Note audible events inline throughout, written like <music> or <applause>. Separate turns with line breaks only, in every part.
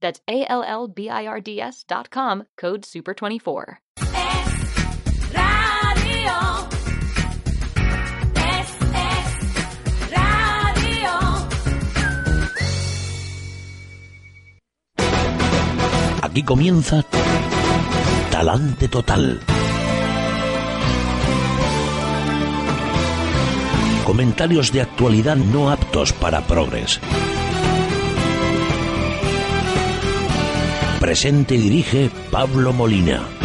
That's A L L B I R D S dot com, code SUPER24.
Es radio. Es, es radio.
Aquí comienza Talante Total. Comentarios de actualidad no aptos para progres. Presente y dirige Pablo Molina.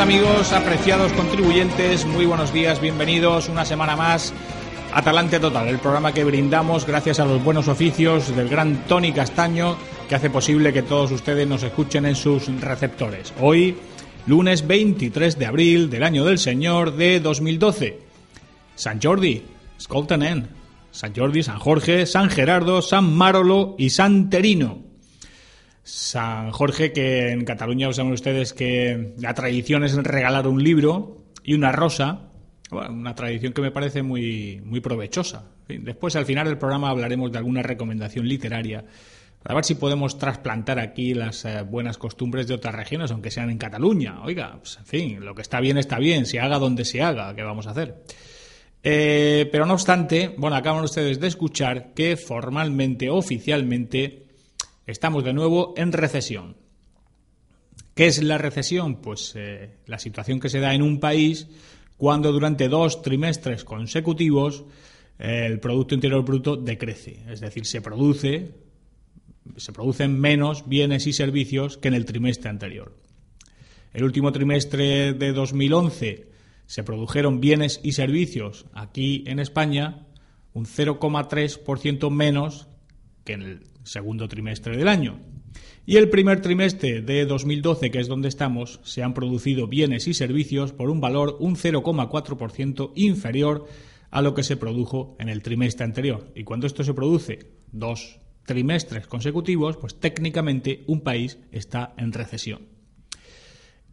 Amigos, apreciados contribuyentes, muy buenos días, bienvenidos una semana más a Talante Total, el programa que brindamos gracias a los buenos oficios del gran Tony Castaño, que hace posible que todos ustedes nos escuchen en sus receptores. Hoy, lunes 23 de abril del año del Señor de 2012. San Jordi, Scoltanen, San Jordi, San Jorge, San Gerardo, San Marolo y San Terino. San Jorge, que en Cataluña saben ustedes que la tradición es regalar un libro y una rosa, bueno, una tradición que me parece muy, muy provechosa. Después, al final del programa, hablaremos de alguna recomendación literaria para ver si podemos trasplantar aquí las eh, buenas costumbres de otras regiones, aunque sean en Cataluña. Oiga, pues, en fin, lo que está bien está bien, se haga donde se haga, ¿qué vamos a hacer? Eh, pero no obstante, bueno, acaban ustedes de escuchar que formalmente, oficialmente, Estamos de nuevo en recesión. ¿Qué es la recesión? Pues eh, la situación que se da en un país cuando durante dos trimestres consecutivos eh, el Producto Interior Bruto decrece. Es decir, se produce, se producen menos bienes y servicios que en el trimestre anterior. El último trimestre de 2011 se produjeron bienes y servicios aquí en España un 0,3% menos que en el segundo trimestre del año. Y el primer trimestre de 2012, que es donde estamos, se han producido bienes y servicios por un valor un 0,4% inferior a lo que se produjo en el trimestre anterior. Y cuando esto se produce dos trimestres consecutivos, pues técnicamente un país está en recesión.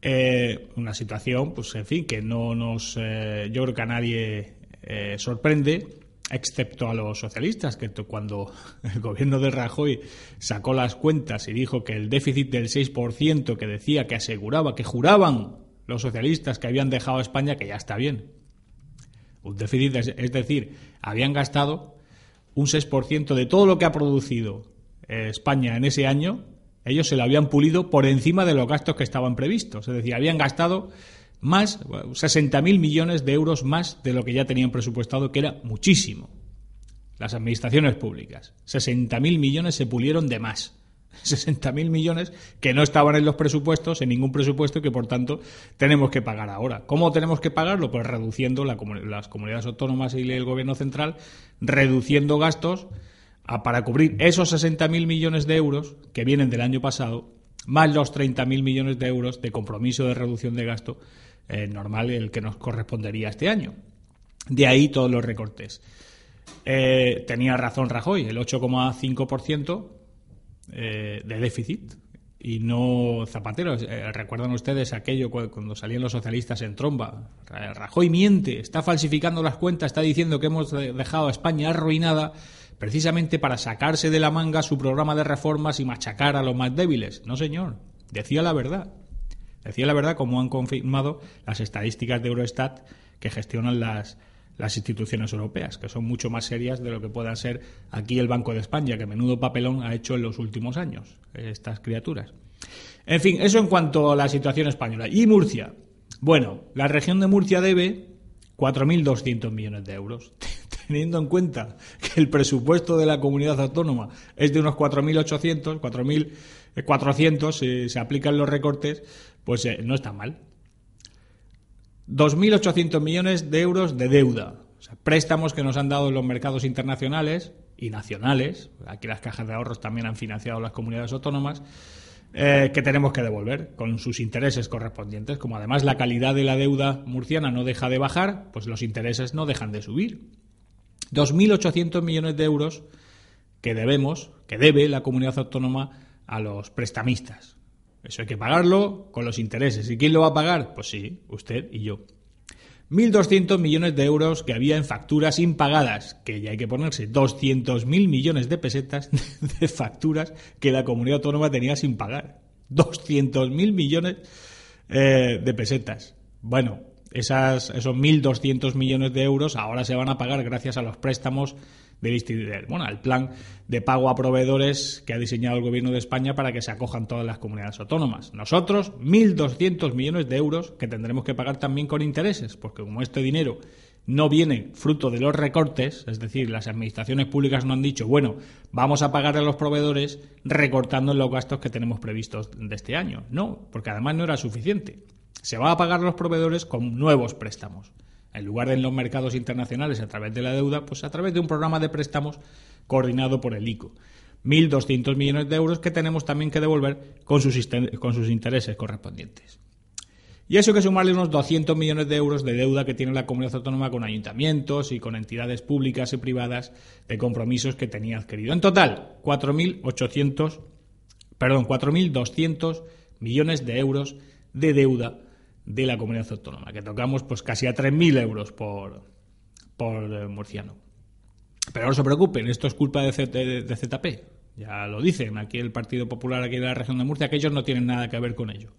Eh, una situación, pues en fin, que no nos, eh, yo creo que a nadie eh, sorprende, excepto a los socialistas, que cuando el gobierno de Rajoy sacó las cuentas y dijo que el déficit del 6% que decía, que aseguraba, que juraban los socialistas que habían dejado a España, que ya está bien. Un déficit, es decir, habían gastado un 6% de todo lo que ha producido eh, España en ese año, ellos se lo habían pulido por encima de los gastos que estaban previstos. Es decir, habían gastado más 60.000 millones de euros más de lo que ya tenían presupuestado, que era muchísimo. Las administraciones públicas. 60.000 millones se pulieron de más. <laughs> 60.000 millones que no estaban en los presupuestos, en ningún presupuesto, y que por tanto tenemos que pagar ahora. ¿Cómo tenemos que pagarlo? Pues reduciendo las comunidades autónomas y el gobierno central, reduciendo gastos para cubrir esos 60.000 millones de euros que vienen del año pasado, más los 30.000 millones de euros de compromiso de reducción de gasto eh, normal el que nos correspondería este año. De ahí todos los recortes. Eh, tenía razón Rajoy, el 8,5% eh, de déficit y no Zapatero. Eh, ¿Recuerdan ustedes aquello cu- cuando salían los socialistas en tromba? Ra- Rajoy miente, está falsificando las cuentas, está diciendo que hemos de- dejado a España arruinada precisamente para sacarse de la manga su programa de reformas y machacar a los más débiles. No, señor, decía la verdad. Decía la verdad, como han confirmado las estadísticas de Eurostat que gestionan las, las instituciones europeas, que son mucho más serias de lo que puedan ser aquí el Banco de España, que menudo papelón ha hecho en los últimos años estas criaturas. En fin, eso en cuanto a la situación española. Y Murcia. Bueno, la región de Murcia debe 4.200 millones de euros. <laughs> Teniendo en cuenta que el presupuesto de la comunidad autónoma es de unos 4.800, 4.400, si se aplican los recortes, pues eh, no está mal. 2.800 millones de euros de deuda. O sea, préstamos que nos han dado los mercados internacionales y nacionales. Aquí las cajas de ahorros también han financiado las comunidades autónomas. eh, que tenemos que devolver con sus intereses correspondientes. Como además la calidad de la deuda murciana no deja de bajar, pues los intereses no dejan de subir. 2.800 millones de euros que debemos, que debe la comunidad autónoma a los prestamistas. Eso hay que pagarlo con los intereses. ¿Y quién lo va a pagar? Pues sí, usted y yo. 1.200 millones de euros que había en facturas impagadas, que ya hay que ponerse 200.000 millones de pesetas <laughs> de facturas que la comunidad autónoma tenía sin pagar. 200.000 millones eh, de pesetas. Bueno, esas, esos 1.200 millones de euros ahora se van a pagar gracias a los préstamos del bueno, al plan de pago a proveedores que ha diseñado el gobierno de España para que se acojan todas las comunidades autónomas. Nosotros, 1.200 millones de euros que tendremos que pagar también con intereses, porque como este dinero no viene fruto de los recortes, es decir, las administraciones públicas no han dicho, bueno, vamos a pagar a los proveedores recortando los gastos que tenemos previstos de este año. No, porque además no era suficiente. Se va a pagar a los proveedores con nuevos préstamos. En lugar de en los mercados internacionales a través de la deuda, pues a través de un programa de préstamos coordinado por el ICO. 1.200 millones de euros que tenemos también que devolver con sus, con sus intereses correspondientes. Y eso que sumarle unos 200 millones de euros de deuda que tiene la comunidad autónoma con ayuntamientos y con entidades públicas y privadas de compromisos que tenía adquirido. En total, 4.800, perdón, 4.200 millones de euros de deuda de la comunidad autónoma, que tocamos pues casi a 3.000 euros por, por eh, murciano. Pero no se preocupen, esto es culpa de, Z- de- de ZP. Ya lo dicen aquí el Partido Popular aquí de la región de Murcia, que ellos no tienen nada que ver con ello.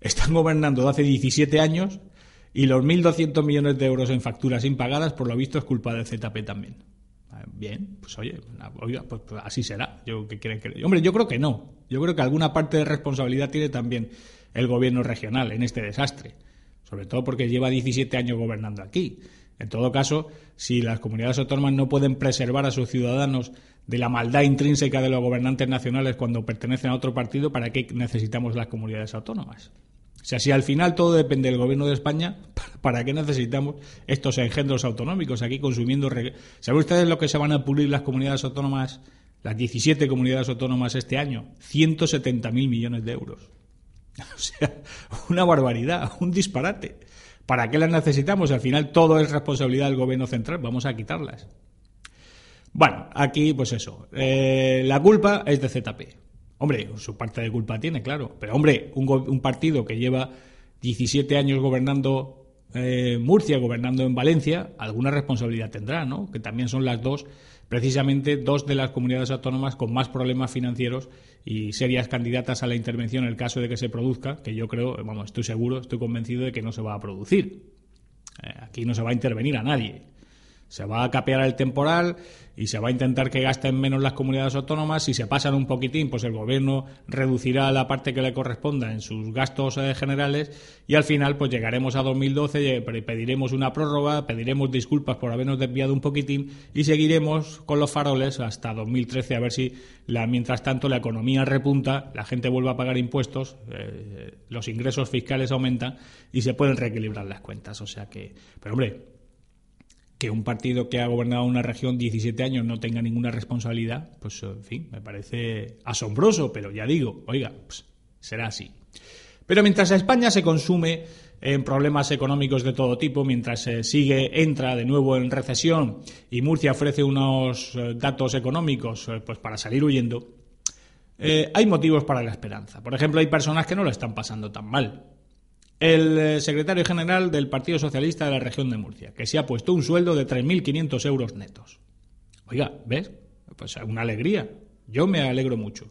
Están gobernando de hace 17 años y los 1.200 millones de euros en facturas impagadas, por lo visto, es culpa del ZP también. Ah, Bien, pues oye, pues, pues así será. Yo, ¿qué quieren que... Hombre, yo creo que no. Yo creo que alguna parte de responsabilidad tiene también el gobierno regional en este desastre. Sobre todo porque lleva 17 años gobernando aquí. En todo caso, si las comunidades autónomas no pueden preservar a sus ciudadanos de la maldad intrínseca de los gobernantes nacionales cuando pertenecen a otro partido, ¿para qué necesitamos las comunidades autónomas? O sea, si al final todo depende del gobierno de España, <laughs> ¿para qué necesitamos estos engendros autonómicos aquí consumiendo? ¿Saben ustedes lo que se van a pulir las comunidades autónomas, las 17 comunidades autónomas este año? 170.000 millones de euros. <laughs> O sea, una barbaridad, un disparate. ¿Para qué las necesitamos? Al final todo es responsabilidad del gobierno central. Vamos a quitarlas. Bueno, aquí pues eso. Eh, la culpa es de ZP. Hombre, su parte de culpa tiene, claro. Pero hombre, un, partido que lleva 17 años gobernando eh, Murcia, gobernando en Valencia, alguna responsabilidad tendrá, ¿no? Que también son las dos, precisamente dos de las comunidades autónomas con más problemas financieros y serias candidatas a la intervención en el caso de que se produzca, que yo creo, vamos, estoy seguro, estoy convencido de que no se va a producir. Eh, aquí no se va a intervenir a nadie. Se va a capear el temporal y se va a intentar que gasten menos las comunidades autónomas. Si se pasan un poquitín, pues el gobierno reducirá la parte que le corresponda en sus gastos eh, generales y al final pues llegaremos a 2012, eh, pe- pediremos una prórroga, pediremos disculpas por habernos desviado un poquitín y seguiremos con los faroles hasta 2013 a ver si la, mientras tanto la economía repunta, la gente vuelve a pagar impuestos, eh, los ingresos fiscales aumentan y se pueden reequilibrar las cuentas. O sea que, pero hombre, que un partido que ha gobernado una región 17 años no tenga ninguna responsabilidad, pues en fin, me parece asombroso, pero ya digo, oiga, pues, será así. Pero mientras España se consume en problemas económicos de todo tipo, mientras se sigue, entra de nuevo en recesión y Murcia ofrece unos eh, datos económicos eh, pues para salir huyendo, eh, hay motivos para la esperanza. Por ejemplo, hay personas que no lo están pasando tan mal. El eh, secretario general del Partido Socialista de la región de Murcia, que se ha puesto un sueldo de 3.500 euros netos. Oiga, ¿ves? Pues una alegría. Yo me alegro mucho.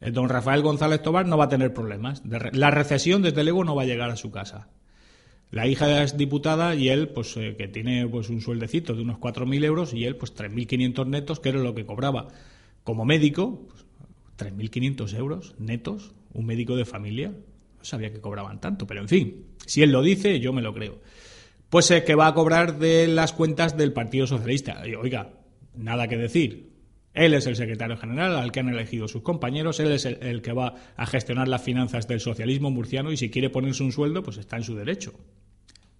El don Rafael González Tobar no va a tener problemas. La recesión, desde luego, no va a llegar a su casa. La hija es diputada y él, pues, eh, que tiene pues un sueldecito de unos 4.000 euros y él, pues, 3.500 netos, que era lo que cobraba como médico. Pues, 3.500 euros netos, un médico de familia. Sabía que cobraban tanto, pero en fin, si él lo dice, yo me lo creo. Pues eh, que va a cobrar de las cuentas del Partido Socialista. Oiga, nada que decir. Él es el secretario general al que han elegido sus compañeros, él es el, que va a gestionar las finanzas del socialismo murciano y si quiere ponerse un sueldo, pues está en su derecho.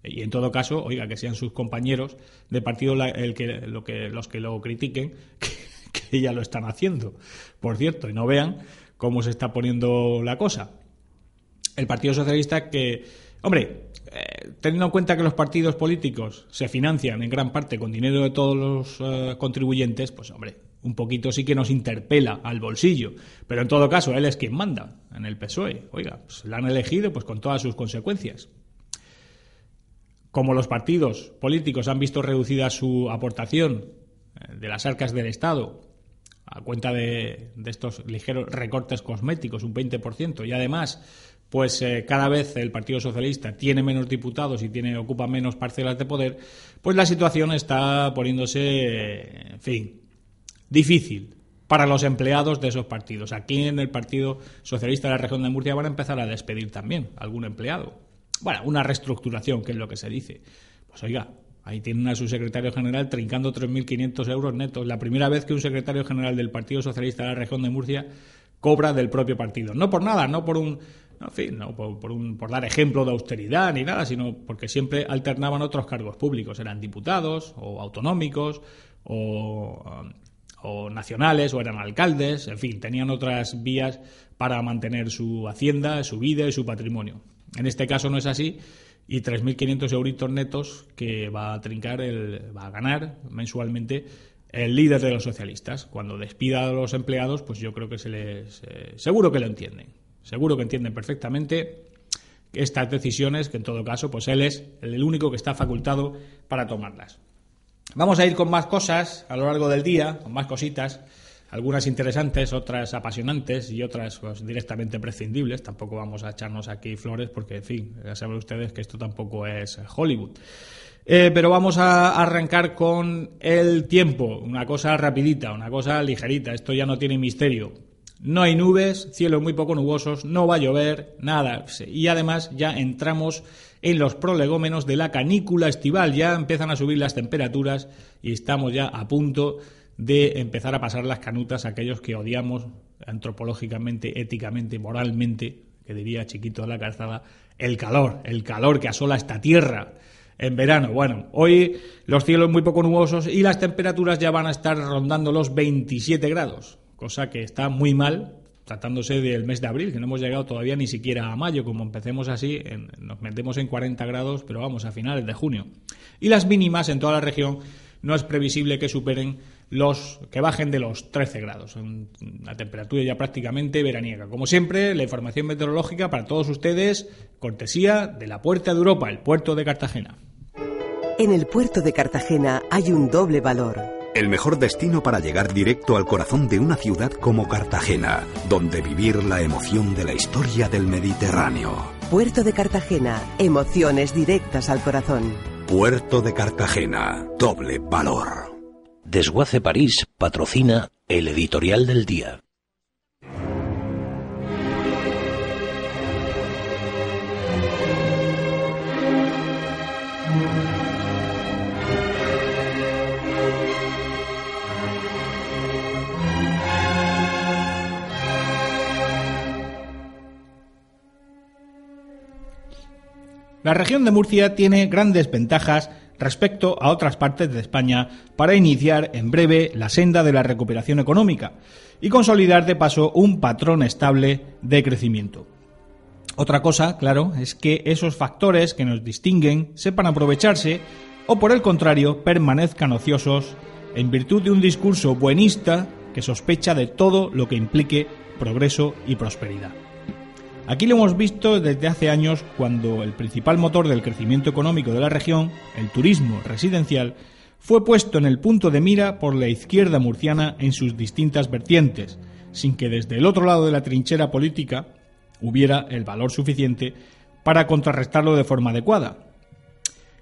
Y en todo caso, oiga, que sean sus compañeros de partido la- el que, lo que, los que lo critiquen, <laughs> que, que ya lo están haciendo, por cierto, y no vean cómo se está poniendo la cosa. El Partido Socialista que, hombre, eh, teniendo en cuenta que los partidos políticos se financian en gran parte con dinero de todos los eh, contribuyentes, pues hombre, un poquito sí que nos interpela al bolsillo. Pero en todo caso, él es quien manda en el PSOE. Oiga, pues la han elegido pues con todas sus consecuencias como los partidos políticos han visto reducida su aportación eh, de las arcas del Estado a cuenta de, de estos ligeros recortes cosméticos, un 20%, y además, pues eh, cada vez el Partido Socialista tiene menos diputados y tiene ocupa menos parcelas de poder, pues la situación está poniéndose, eh, en fin, difícil para los empleados de esos partidos. Aquí en el Partido Socialista de la región de Murcia van a empezar a despedir también algún empleado. Bueno, una reestructuración, que es lo que se dice. Pues oiga, ahí tienen a su secretario general trincando 3.500 euros netos. La primera vez que un secretario general del Partido Socialista de la región de Murcia cobra del propio partido. No por nada, no por un... en fin, no por, un, por dar ejemplo de austeridad ni nada, sino porque siempre alternaban otros cargos públicos. Eran diputados o autonómicos o, um, o nacionales o eran alcaldes, en fin, tenían otras vías para mantener su hacienda, su vida y su patrimonio. En este caso no es así y 3.500 euritos netos que va a trincar, el, va a ganar mensualmente el líder de los socialistas. Cuando despida a los empleados, pues yo creo que se les... eh, seguro que lo entienden, seguro que entienden perfectamente estas decisiones, que en todo caso, pues él es el único que está facultado para tomarlas. Vamos a ir con más cosas a lo largo del día, con más cositas, algunas interesantes, otras apasionantes y otras pues, directamente prescindibles. Tampoco vamos a echarnos aquí flores porque, en fin, ya saben ustedes que esto tampoco es Hollywood. Eh, pero vamos a arrancar con el tiempo, una cosa rapidita, una cosa ligerita, esto ya no tiene misterio. No hay nubes, cielos muy poco nubosos, no va a llover, nada. Y además ya entramos en los prolegómenos de la canícula estival. Ya empiezan a subir las temperaturas y estamos ya a punto de empezar a pasar las canutas a aquellos que odiamos antropológicamente, éticamente, moralmente, que diría Chiquito de la Calzada, el calor, el calor que asola esta tierra en verano. Bueno, hoy los cielos muy poco nubosos y las temperaturas ya van a estar rondando los 27 grados, cosa que está muy mal tratándose del mes de abril, que no hemos llegado todavía ni siquiera a mayo, como empecemos así, nos metemos en 40 grados, pero vamos a finales de junio. Y las mínimas en toda la región no es previsible que superen los que bajen de los 13 grados. Un- Una temperatura ya prácticamente veraniega. Como siempre, la información meteorológica para todos ustedes, cortesía de la Puerta de Europa, el puerto de Cartagena.
En el puerto de Cartagena hay un doble valor.
El mejor destino para llegar directo al corazón de una ciudad como Cartagena, donde vivir la emoción de la historia del Mediterráneo.
Puerto de Cartagena, emociones directas al corazón.
Puerto de Cartagena, doble valor.
Desguace París patrocina el editorial del día.
La región de Murcia tiene grandes ventajas respecto a otras partes de España para iniciar en breve la senda de la recuperación económica y consolidar de paso un patrón estable de crecimiento. Otra cosa, claro, es que esos factores que nos distinguen sepan aprovecharse o por el contrario permanezcan ociosos en virtud de un discurso buenista que sospecha de todo lo que implique progreso y prosperidad. Aquí lo hemos visto desde hace años cuando el principal motor del crecimiento económico de la región, el turismo residencial, fue puesto en el punto de mira por la izquierda murciana en sus distintas vertientes, sin que desde el otro lado de la trinchera política hubiera el valor suficiente para contrarrestarlo de forma adecuada.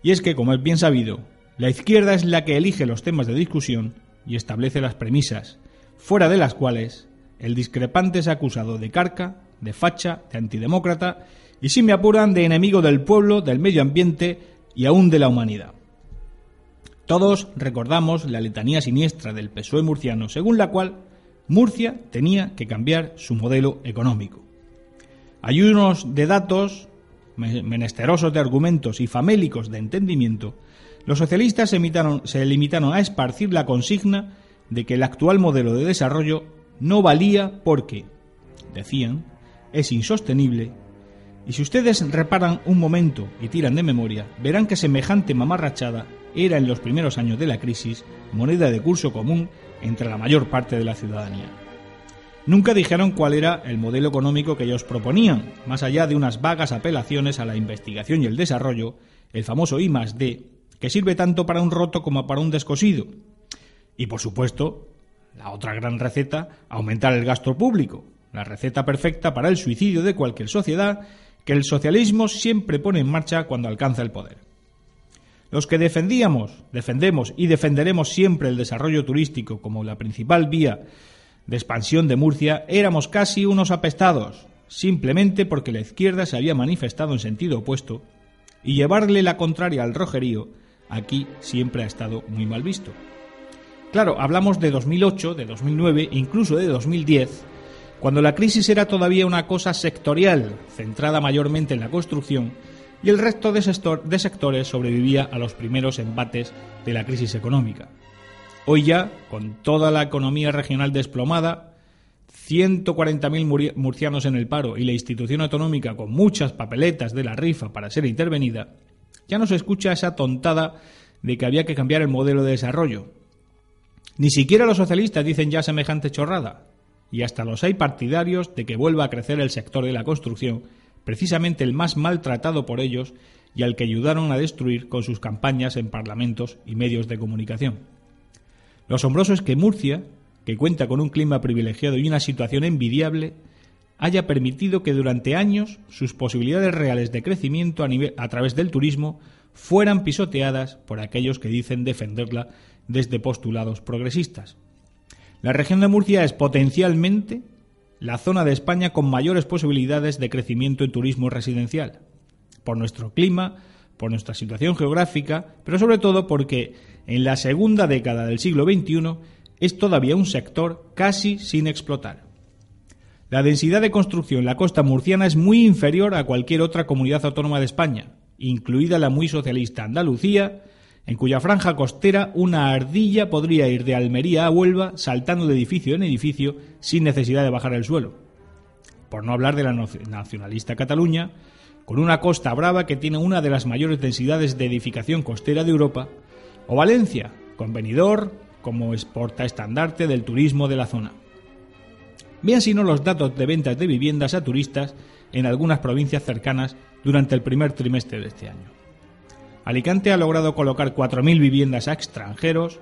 Y es que, como es bien sabido, la izquierda es la que elige los temas de discusión y establece las premisas, fuera de las cuales el discrepante es acusado de carca, de facha, de antidemócrata y, si me apuran, de enemigo del pueblo, del medio ambiente y aún de la humanidad. Todos recordamos la letanía siniestra del PSOE murciano, según la cual Murcia tenía que cambiar su modelo económico. Ayunos de datos, menesterosos de argumentos y famélicos de entendimiento, los socialistas se, se limitaron a esparcir la consigna de que el actual modelo de desarrollo no valía porque, decían, es insostenible y si ustedes reparan un momento y tiran de memoria, verán que semejante mamarrachada era en los primeros años de la crisis moneda de curso común entre la mayor parte de la ciudadanía. Nunca dijeron cuál era el modelo económico que ellos proponían, más allá de unas vagas apelaciones a la investigación y el desarrollo, el famoso I D, que sirve tanto para un roto como para un descosido. Y por supuesto, la otra gran receta, aumentar el gasto público, la receta perfecta para el suicidio de cualquier sociedad que el socialismo siempre pone en marcha cuando alcanza el poder. Los que defendíamos, defendemos y defenderemos siempre el desarrollo turístico como la principal vía de expansión de Murcia, éramos casi unos apestados, simplemente porque la izquierda se había manifestado en sentido opuesto y llevarle la contraria al rojerío aquí siempre ha estado muy mal visto. Claro, hablamos de 2008, de 2009, incluso de 2010, cuando la crisis era todavía una cosa sectorial, centrada mayormente en la construcción, y el resto de, sectores sobrevivía a los primeros embates de la crisis económica. Hoy ya, con toda la economía regional desplomada, 140.000 murcianos en el paro y la institución autonómica con muchas papeletas de la rifa para ser intervenida, ya no se escucha esa tontada de que había que cambiar el modelo de desarrollo. Ni siquiera los socialistas dicen ya semejante chorrada y hasta los hay partidarios de que vuelva a crecer el sector de la construcción, precisamente el más maltratado por ellos y al que ayudaron a destruir con sus campañas en parlamentos y medios de comunicación. Lo asombroso es que Murcia, que cuenta con un clima privilegiado y una situación envidiable, haya permitido que durante años sus posibilidades reales de crecimiento a, a través del turismo fueran pisoteadas por aquellos que dicen defenderla desde postulados progresistas. La región de Murcia es potencialmente la zona de España con mayores posibilidades de crecimiento en turismo residencial, por nuestro clima, por nuestra situación geográfica, pero sobre todo porque en la segunda década del siglo XXI es todavía un sector casi sin explotar. La densidad de construcción en la costa murciana es muy inferior a cualquier otra comunidad autónoma de España, incluida la muy socialista Andalucía, en cuya franja costera una ardilla podría ir de Almería a Huelva saltando de edificio en edificio sin necesidad de bajar el suelo. Por no hablar de la nacionalista Cataluña, con una costa brava que tiene una de las mayores densidades de edificación costera de Europa, o Valencia, con Benidorm como exporta estandarte del turismo de la zona. Bien si no los datos de ventas de viviendas a turistas en algunas provincias cercanas durante el primer trimestre de este año. Alicante ha logrado colocar 4.000 viviendas a extranjeros,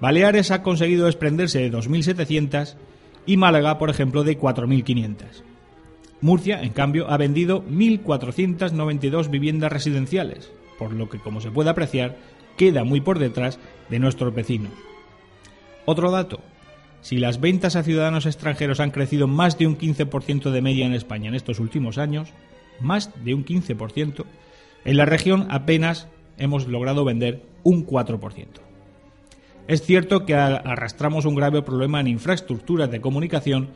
Baleares ha conseguido desprenderse de 2.700 y Málaga, por ejemplo, de 4.500. Murcia, en cambio, ha vendido 1.492 viviendas residenciales, por lo que, como se puede apreciar, queda muy por detrás de nuestros vecinos. Otro dato, si las ventas a ciudadanos extranjeros han crecido más de un 15% de media en España en estos últimos años, más de un 15%, en la región apenas hemos logrado vender un 4%. Es cierto que arrastramos un grave problema en infraestructuras de comunicación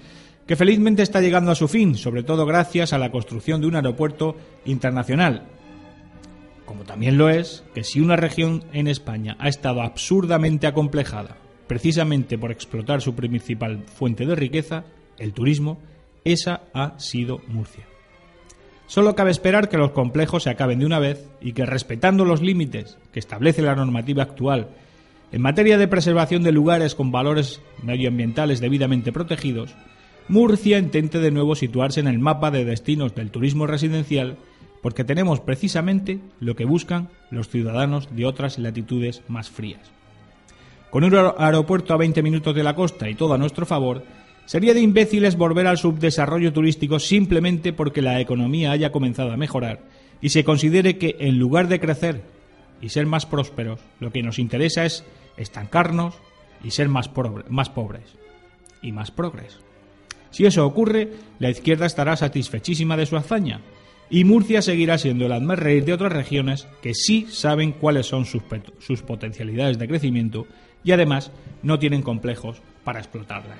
que felizmente está llegando a su fin, sobre todo gracias a la construcción de un aeropuerto internacional. Como también lo es que si una región en España ha estado absurdamente acomplejada, precisamente por explotar su principal fuente de riqueza, el turismo, esa ha sido Murcia. Solo cabe esperar que los complejos se acaben de una vez y que, respetando los límites que establece la normativa actual en materia de preservación de lugares con valores medioambientales debidamente protegidos, Murcia intente de nuevo situarse en el mapa de destinos del turismo residencial porque tenemos precisamente lo que buscan los ciudadanos de otras latitudes más frías. Con un aer- aeropuerto a 20 minutos de la costa y todo a nuestro favor, sería de imbéciles volver al subdesarrollo turístico simplemente porque la economía haya comenzado a mejorar y se considere que en lugar de crecer y ser más prósperos, lo que nos interesa es estancarnos y ser más, pobre- más pobres y más progres. Si eso ocurre, la izquierda estará satisfechísima de su hazaña y Murcia seguirá siendo el hazmerreír de otras regiones que sí saben cuáles son sus, sus potencialidades de crecimiento y además no tienen complejos para explotarlas.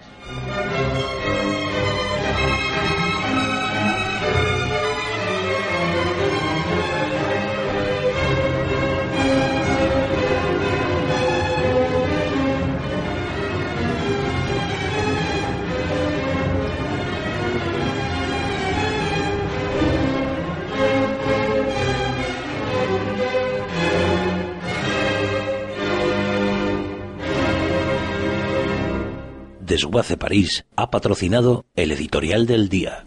Desguace París ha patrocinado el editorial del día.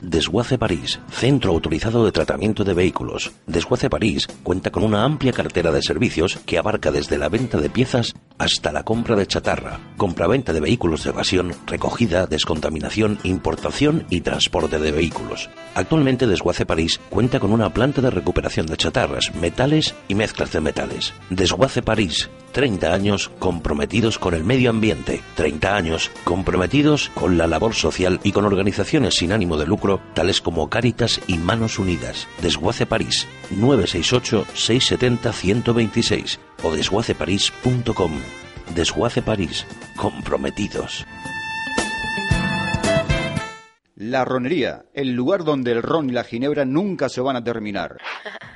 Desguace París, centro autorizado de tratamiento de vehículos. Desguace París cuenta con una amplia cartera de servicios que abarca desde la venta de piezas hasta la compra de chatarra, compraventa de vehículos de evasión, recogida, descontaminación, importación y transporte de vehículos. Actualmente Desguace París cuenta con una planta de recuperación de chatarras, metales y mezclas de metales. Desguace París, 30 años comprometidos con el medio ambiente, 30 años comprometidos con la labor social y con organizaciones sin ánimo de lucro tales como Cáritas y Manos Unidas. Desguace París, 968-670-126 o desguaceparís.com. Desguace París, comprometidos.
La ronería, el lugar donde el ron y la ginebra nunca se van a terminar. <laughs>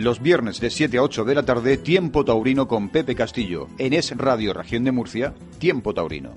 Los viernes de 7 a 8 de la tarde, Tiempo Taurino con Pepe Castillo. En Es Radio Región de Murcia, Tiempo Taurino.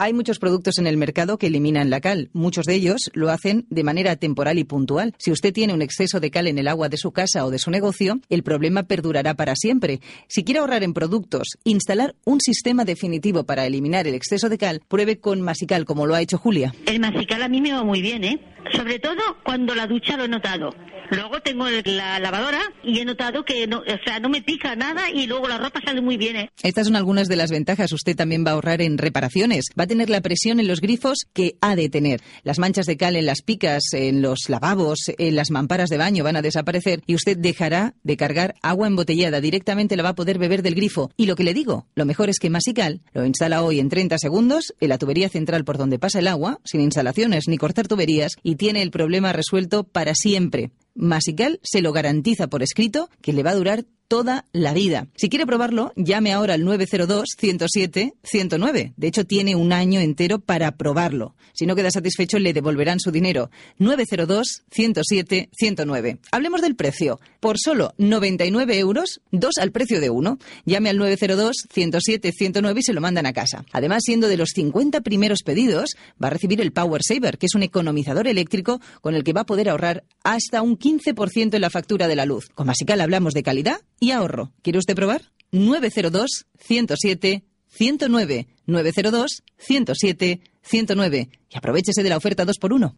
Hay muchos productos en el mercado que eliminan la cal. Muchos de ellos lo hacen de manera temporal y puntual. Si usted tiene un exceso de cal en el agua de su casa o de su negocio, el problema perdurará para siempre. Si quiere ahorrar en productos, instalar un sistema definitivo para eliminar el exceso de cal, pruebe con Masical, como lo ha hecho Julia.
El masical a mí me va muy bien, ¿eh? Sobre todo cuando la ducha lo he notado. Luego tengo la lavadora y he notado que no, o sea, no me pica nada y luego la ropa sale muy bien. ¿eh?
Estas son algunas de las ventajas. Usted también va a ahorrar en reparaciones. Va a tener la presión en los grifos que ha de tener. Las manchas de cal en las picas, en los lavabos, en las mamparas de baño van a desaparecer y usted dejará de cargar agua embotellada. Directamente la va a poder beber del grifo. Y lo que le digo, lo mejor es que Masical lo instala hoy en 30 segundos en la tubería central por donde pasa el agua, sin instalaciones ni cortar tuberías, y tiene el problema resuelto para siempre. Masical se lo garantiza por escrito que le va a durar toda la vida. Si quiere probarlo, llame ahora al 902-107-109. De hecho, tiene un año entero para probarlo. Si no queda satisfecho, le devolverán su dinero. 902-107-109. Hablemos del precio. Por solo 99 euros, dos al precio de uno. Llame al 902-107-109 y se lo mandan a casa. Además, siendo de los 50 primeros pedidos, va a recibir el Power Saver, que es un economizador eléctrico con el que va a poder ahorrar hasta un 15% en la factura de la luz. Con Masical hablamos de calidad y ahorro. ¿Quiere usted probar? 902 107 109 902 107 109 y aprovechese de la oferta 2x1.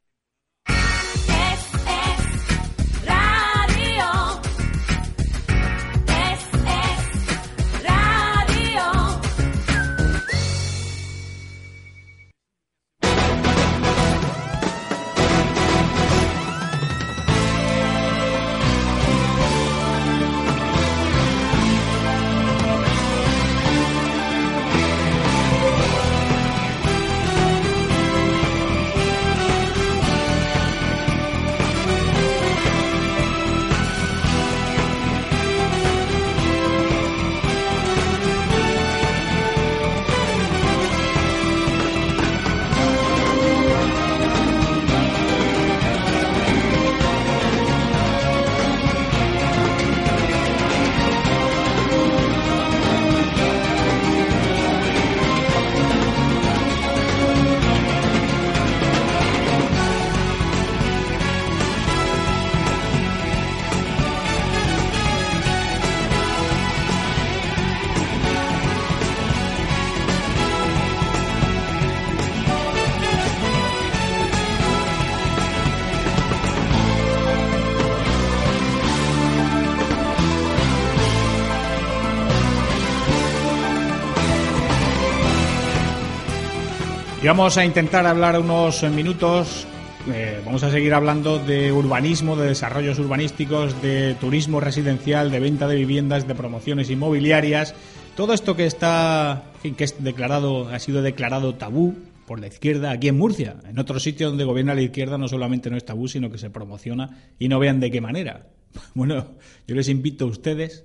Vamos a intentar hablar unos minutos. eh, vamos a seguir hablando de urbanismo, de desarrollos urbanísticos, de turismo residencial, de venta de viviendas, de promociones inmobiliarias. Todo esto que está, que es declarado, ha sido declarado tabú por la izquierda aquí en Murcia. En otros sitios donde gobierna la izquierda no solamente no es tabú, sino que se promociona y no vean de qué manera. <laughs> Bueno, yo les invito a ustedes,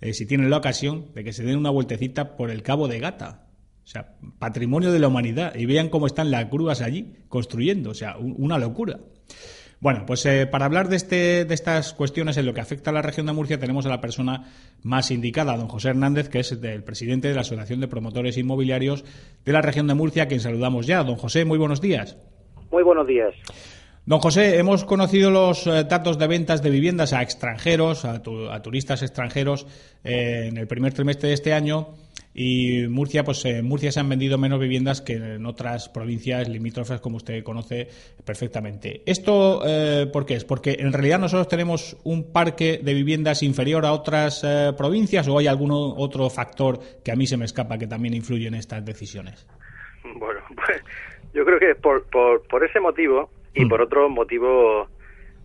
eh, si tienen la ocasión, de que se den una vueltecita por el Cabo de Gata. O sea, patrimonio de la humanidad. Y vean cómo están las grúas allí construyendo. O sea, un- una locura. Bueno, pues eh, para hablar de, este, de estas cuestiones en lo que afecta a la región de Murcia tenemos a la persona más indicada, don José Hernández, que es el presidente de la Asociación de Promotores Inmobiliarios de la región de Murcia, a quien saludamos ya. Don José, muy buenos días.
Muy buenos días.
Don José, hemos conocido los eh, datos de ventas de viviendas a extranjeros, a, tu- a turistas extranjeros, eh, en el primer trimestre de este año. Y Murcia, pues en Murcia se han vendido menos viviendas que en otras provincias limítrofes, como usted conoce perfectamente. ¿Esto eh, por qué es? Porque en realidad nosotros tenemos un parque de viviendas inferior a otras eh, provincias o hay algún otro factor que a mí se me escapa que también influye en estas decisiones.
Bueno, <laughs> pues yo creo que por, por, por ese motivo y
Mm.
por otros motivos,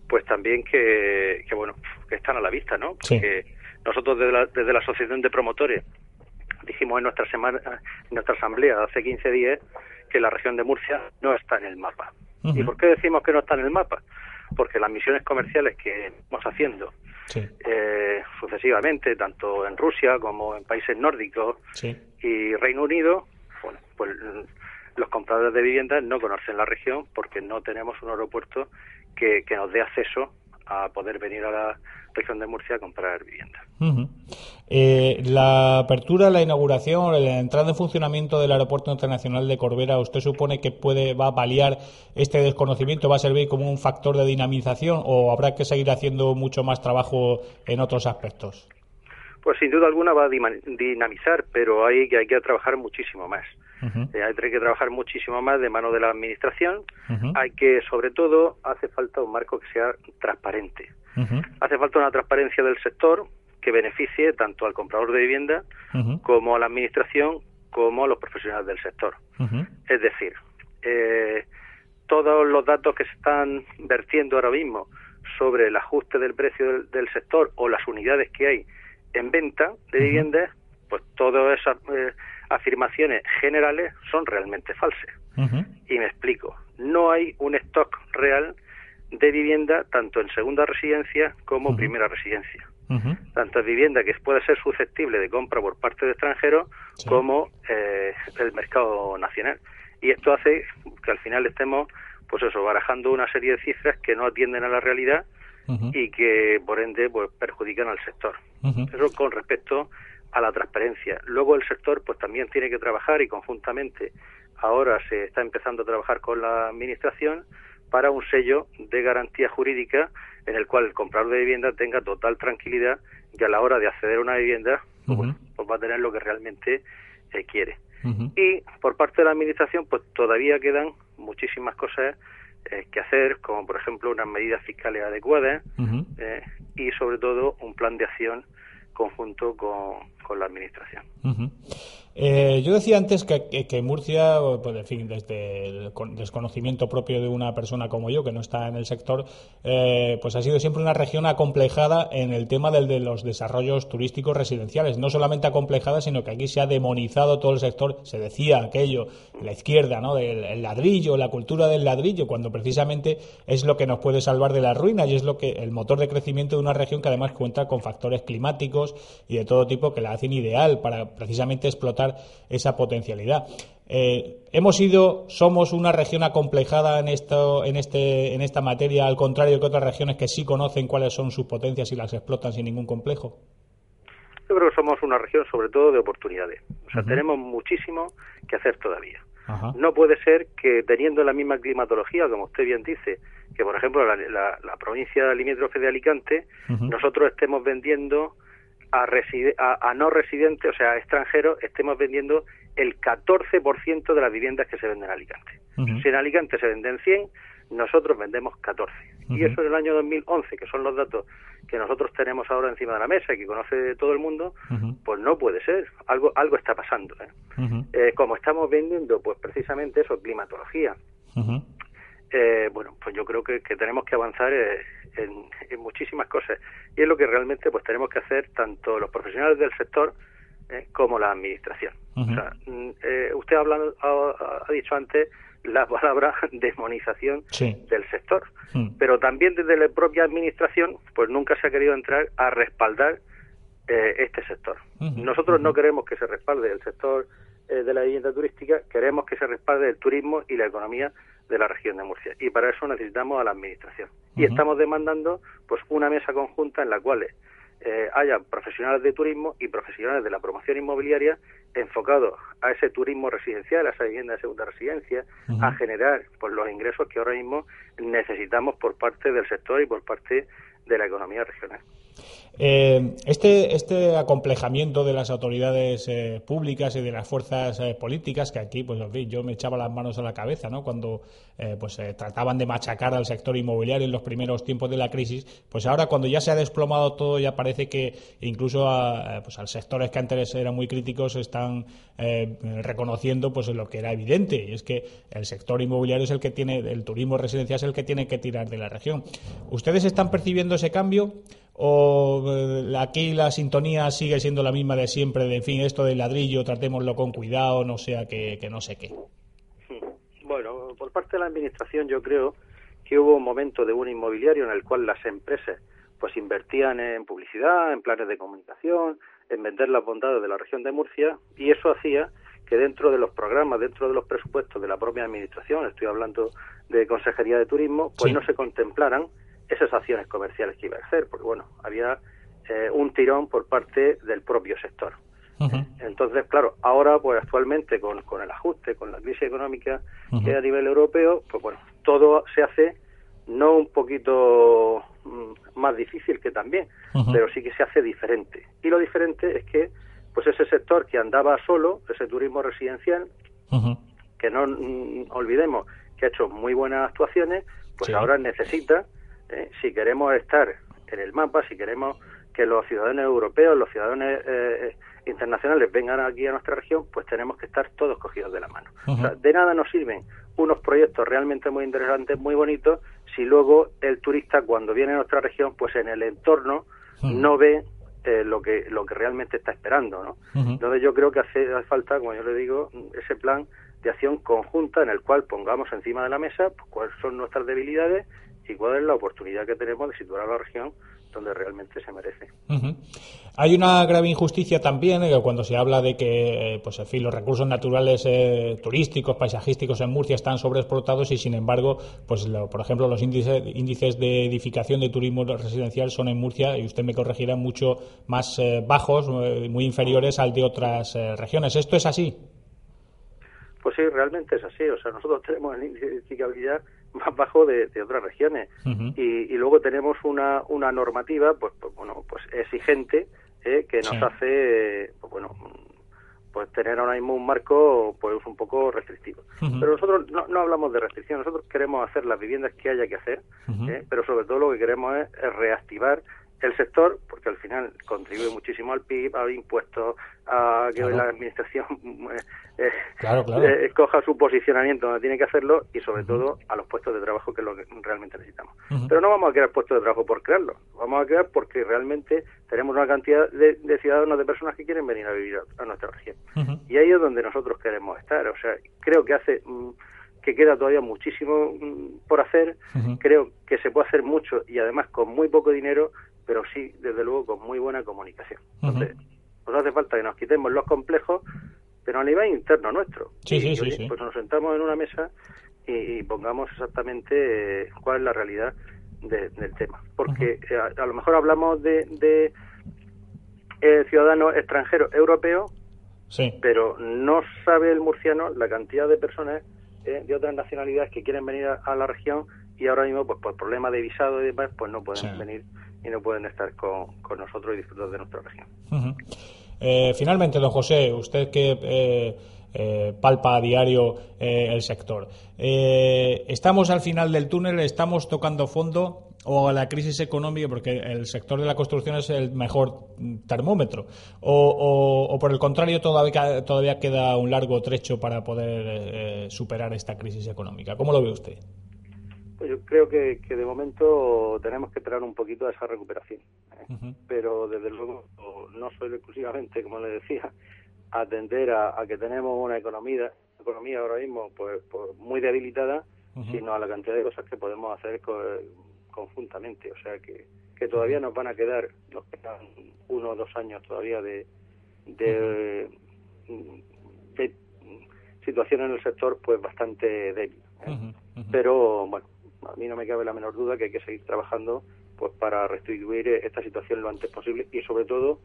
pues también que, que, bueno, que están a la vista, ¿no?
Sí.
Porque nosotros desde la, desde la Asociación de Promotores dijimos en nuestra semana, en nuestra asamblea hace 15 días que la región de Murcia no está en el mapa. ¿Y por qué decimos que no está en el mapa? Porque las misiones comerciales que estamos haciendo
Sí,
eh, sucesivamente, tanto en Rusia como en países nórdicos,
sí.
y Reino Unido, bueno, pues los compradores de viviendas no conocen la región porque no tenemos un aeropuerto que, que nos dé acceso a poder venir a la región de Murcia a comprar viviendas.
Ujú. Eh, la apertura, la inauguración, la entrada en funcionamiento del Aeropuerto Internacional de Corbera, ¿usted supone que puede va a paliar este desconocimiento? ¿Va a servir como un factor de dinamización o habrá que seguir haciendo mucho más trabajo en otros aspectos?
Pues sin duda alguna va a dinamizar, pero hay que, hay que trabajar muchísimo más. Eh, hay que trabajar muchísimo más de mano de la administración. Hay que, sobre todo, hace falta un marco que sea transparente. Hace falta una transparencia del sector que beneficie tanto al comprador de vivienda como a la administración como a los profesionales del sector. Es decir, eh, todos los datos que se están vertiendo ahora mismo sobre el ajuste del precio del, sector o las unidades que hay en venta de viviendas, pues todas esas eh, afirmaciones generales son realmente falsas. Y me explico. No hay un stock real de vivienda tanto en segunda residencia como primera residencia. Tanto vivienda que puede ser susceptible de compra por parte de extranjeros como eh, el mercado nacional. Y esto hace que al final estemos, pues eso, barajando una serie de cifras que no atienden a la realidad y que, por ende, pues perjudican al sector. Eso con respecto a la transparencia. Luego el sector, pues también tiene que trabajar y conjuntamente ahora se está empezando a trabajar con la administración para un sello de garantía jurídica en el cual el comprador de vivienda tenga total tranquilidad y a la hora de acceder a una vivienda pues, pues va a tener lo que realmente eh, quiere. Y por parte de la Administración, pues todavía quedan muchísimas cosas eh, que hacer, como por ejemplo unas medidas fiscales adecuadas eh, y sobre todo un plan de acción conjunto con, con la Administración.
Eh, yo decía antes que, Murcia, pues, en fin, desde el desconocimiento propio de una persona como yo, que no está en el sector, eh, pues ha sido siempre una región acomplejada en el tema del, de los desarrollos turísticos residenciales. No solamente acomplejada, sino que aquí se ha demonizado todo el sector. Se decía aquello, la izquierda, ¿no? Del ladrillo, la cultura del ladrillo, cuando precisamente es lo que nos puede salvar de la ruina y es lo que el motor de crecimiento de una región que además cuenta con factores climáticos y de todo tipo que la ideal para precisamente explotar esa potencialidad. Eh, hemos sido, somos una región acomplejada en esto, en este, en esta materia, al contrario que otras regiones que sí conocen cuáles son sus potencias y las explotan sin ningún complejo.
Yo creo que somos una región sobre todo de oportunidades. O sea, tenemos muchísimo que hacer todavía. No puede ser que teniendo la misma climatología, como usted bien dice, que por ejemplo la, la, provincia limítrofe de Alicante, nosotros estemos vendiendo a, no residentes, o sea, extranjeros, estemos vendiendo el 14% de las viviendas que se venden en Alicante. Si en Alicante se venden 100, nosotros vendemos 14. Y eso en el año 2011, que son los datos que nosotros tenemos ahora encima de la mesa y que conoce todo el mundo, pues no puede ser. Algo algo está pasando. ¿eh? Eh, como estamos vendiendo, pues precisamente eso, climatología. Eh, bueno, pues yo creo que, que tenemos que avanzar en, muchísimas cosas y es lo que realmente pues tenemos que hacer tanto los profesionales del sector eh, como la administración. Mm, eh, usted ha, hablado, ha, dicho antes la palabra <laughs> demonización del sector, mm. pero también desde la propia administración pues nunca se ha querido entrar a respaldar eh, este sector. Nosotros no queremos que se respalde el sector de la vivienda turística, queremos que se respalde el turismo y la economía de la región de Murcia. Y para eso necesitamos a la Administración. Y estamos demandando pues una mesa conjunta en la cual eh, haya profesionales de turismo y profesionales de la promoción inmobiliaria enfocados a ese turismo residencial, a esa vivienda de segunda residencia, a generar pues los ingresos que ahora mismo necesitamos por parte del sector y por parte de la economía regional.
Eh, este, este acomplejamiento de las autoridades eh, públicas y de las fuerzas eh, políticas, que aquí, pues yo me echaba las manos a la cabeza, ¿no? Cuando pues trataban de machacar al sector inmobiliario en los primeros tiempos de la crisis, pues ahora cuando ya se ha desplomado todo, ya parece que incluso a, pues, a sectores que antes eran muy críticos están reconociendo pues lo que era evidente, y es que el sector inmobiliario es el que tiene, el turismo residencial es el que tiene que tirar de la región. ¿Ustedes están percibiendo ese cambio? O eh, aquí la sintonía sigue siendo la misma de siempre, de en fin, esto del ladrillo, tratémoslo con cuidado, no sea que, que no sé qué.
Bueno, por parte de la administración yo creo que hubo un momento de un inmobiliario en el cual las empresas pues invertían en publicidad, en planes de comunicación, en vender las bondades de la región de Murcia y eso hacía que dentro de los programas, dentro de los presupuestos de la propia administración, estoy hablando de Consejería de Turismo, pues no se contemplaran esas acciones comerciales que iba a hacer, porque bueno, había eh, un tirón por parte del propio sector. Entonces, claro, ahora pues actualmente con, con el ajuste, con la crisis económica que a nivel europeo, pues bueno, todo se hace no un poquito mm, más difícil que también, pero sí que se hace diferente. Y lo diferente es que pues ese sector que andaba solo, ese turismo residencial, que no mm, olvidemos que ha hecho muy buenas actuaciones, pues
Sí.
ahora necesita, eh, si queremos estar en el mapa, si queremos que los ciudadanos europeos, los ciudadanos eh, internacionales vengan aquí a nuestra región, pues tenemos que estar todos cogidos de la mano. O sea, de nada nos sirven unos proyectos realmente muy interesantes, muy bonitos, si luego el turista cuando viene a nuestra región, pues en el entorno no ve eh, lo que lo que realmente está esperando, ¿no? Entonces yo creo que hace, hace falta, como yo le digo, ese plan de acción conjunta en el cual pongamos encima de la mesa pues, cuáles son nuestras debilidades y cuál es la oportunidad que tenemos de situar a la región donde realmente se merece.
Ujú. Hay una grave injusticia también eh, cuando se habla de que eh, pues, en fin, los recursos naturales eh, turísticos, paisajísticos en Murcia están sobreexplotados y, sin embargo, pues lo- por ejemplo, los índices, índices de edificación de turismo residencial son en Murcia, y usted me corregirá, mucho más eh, bajos, muy inferiores al de otras regiones. ¿Esto es así?
Pues sí, realmente es así. O sea, nosotros tenemos el índice de edificabilidad más bajo de, de otras regiones. Y, y luego tenemos una, una normativa, pues, pues, bueno, pues exigente, eh, que nos
Sí.
hace, pues, bueno, pues tener ahora mismo un marco pues un poco restrictivo. Pero nosotros no, no hablamos de restricción, nosotros queremos hacer las viviendas que haya que hacer. ¿eh? pero sobre todo lo que queremos es, es reactivar el sector, porque al final contribuye muchísimo al PIB, al impuesto, a que
Claro.
la administración <laughs> eh,
Claro, claro.
eh, escoja su posicionamiento donde tiene que hacerlo y sobre todo a los puestos de trabajo que es lo que realmente necesitamos. Pero no vamos a crear puestos de trabajo por crearlos, vamos a crear porque realmente tenemos una cantidad de, de ciudadanos, de personas que quieren venir a vivir a, a nuestra región. Y ahí es donde nosotros queremos estar. O sea, creo que hace mm, que queda todavía muchísimo mm, por hacer. Creo que se puede hacer mucho y además con muy poco dinero, pero sí, desde luego, con muy buena comunicación. Entonces, nos hace falta que nos quitemos los complejos, pero a nivel interno nuestro.
Sí,
Y,
sí, sí,
oye,
sí.
Pues nos sentamos en una mesa y, y pongamos exactamente eh, cuál es la realidad de- del tema. Porque eh, a, a lo mejor hablamos de, de eh, ciudadanos extranjeros europeos,
Sí.
pero no sabe el murciano la cantidad de personas eh, de otras nacionalidades que quieren venir a, a la región y ahora mismo pues por problemas de visado y demás pues no pueden
Sí.
venir y no pueden estar con, con nosotros y disfrutar de nuestra región.
Eh, finalmente, don José, usted que eh, eh, palpa a diario eh, el sector, eh, ¿estamos al final del túnel? ¿Estamos tocando fondo? ¿O la crisis económica, porque el sector de la construcción es el mejor mm, termómetro? ¿O, o- o por el contrario, todavía, todavía queda un largo trecho para poder eh, superar esta crisis económica? ¿Cómo lo ve usted?
Pues yo creo que, que de momento tenemos que esperar un poquito a esa recuperación. ¿eh? Pero desde luego no solo exclusivamente, como le decía, atender a, a que tenemos una economía, economía ahora mismo pues, pues muy debilitada, sino a la cantidad de cosas que podemos hacer co- conjuntamente. O sea que, que todavía nos van a quedar, nos quedan uno o dos años todavía de, de, de situación en el sector pues bastante débil. ¿eh? Pero bueno a mí no me cabe la menor duda que hay que seguir trabajando pues para restituir eh, esta situación lo antes posible y sobre todo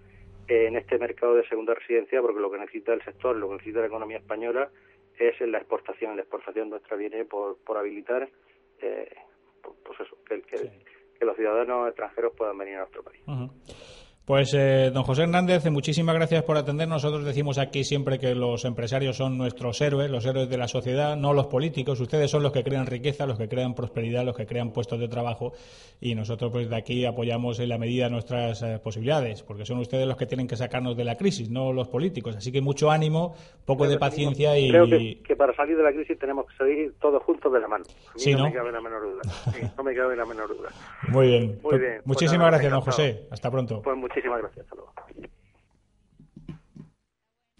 en este mercado de segunda residencia porque lo que necesita el sector lo que necesita la economía española es en la exportación. La exportación nuestra viene por, por habilitar eh, pues pues eso que, que, que los ciudadanos extranjeros puedan venir a nuestro país.
Pues, eh, don José Hernández, muchísimas gracias por atender. Nosotros decimos aquí siempre que los empresarios son nuestros héroes, los héroes de la sociedad, no los políticos. Ustedes son los que crean riqueza, los que crean prosperidad, los que crean puestos de trabajo y nosotros pues de aquí apoyamos en la medida nuestras eh, posibilidades, porque son ustedes los que tienen que sacarnos de la crisis, no los políticos. Así que mucho ánimo, poco de paciencia y...
creo que, que para salir de la crisis tenemos que salir todos juntos de la mano a mí
Sí,
no,
¿no?
me cabe la menor duda Sí, no me cabe la menor duda
Muy bien.
Muy
Pues
bien. Pues
Muchísimas gracias, don. José. Hasta pronto.
pues muchísimas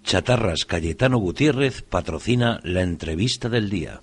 Chatarras Cayetano Gutiérrez patrocina la entrevista del día.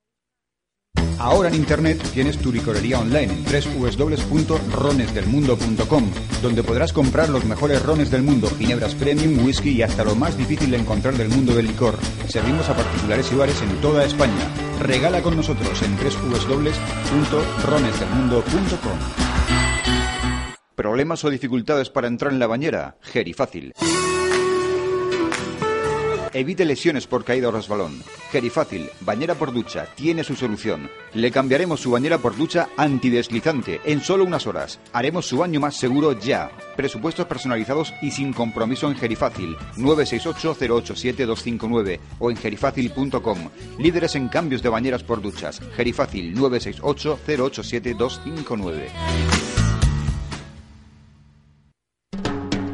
Ahora en Internet tienes tu licorería online en www.ronesdelmundo.com, donde podrás comprar los mejores rones del mundo, ginebras premium, whisky y hasta lo más difícil de encontrar del mundo del licor. Servimos a particulares y bares en toda España. Regala con nosotros en www.ronesdelmundo.com. ¿Problemas o dificultades para entrar en la bañera? Gerifácil. Evite lesiones por caída o resbalón. Gerifácil, bañera por ducha, tiene su solución. Le cambiaremos su bañera por ducha antideslizante en solo unas horas. Haremos su baño más seguro ya. Presupuestos personalizados y sin compromiso en Gerifácil 968-087-259 o en gerifácil.com. Líderes en cambios de bañeras por duchas. Gerifácil 968-087-259.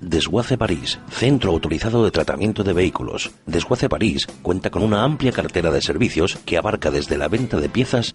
Desguace París, centro autorizado de tratamiento de vehículos. Desguace París cuenta con una amplia cartera de servicios que abarca desde la venta de piezas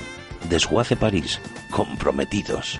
Desguace París, comprometidos.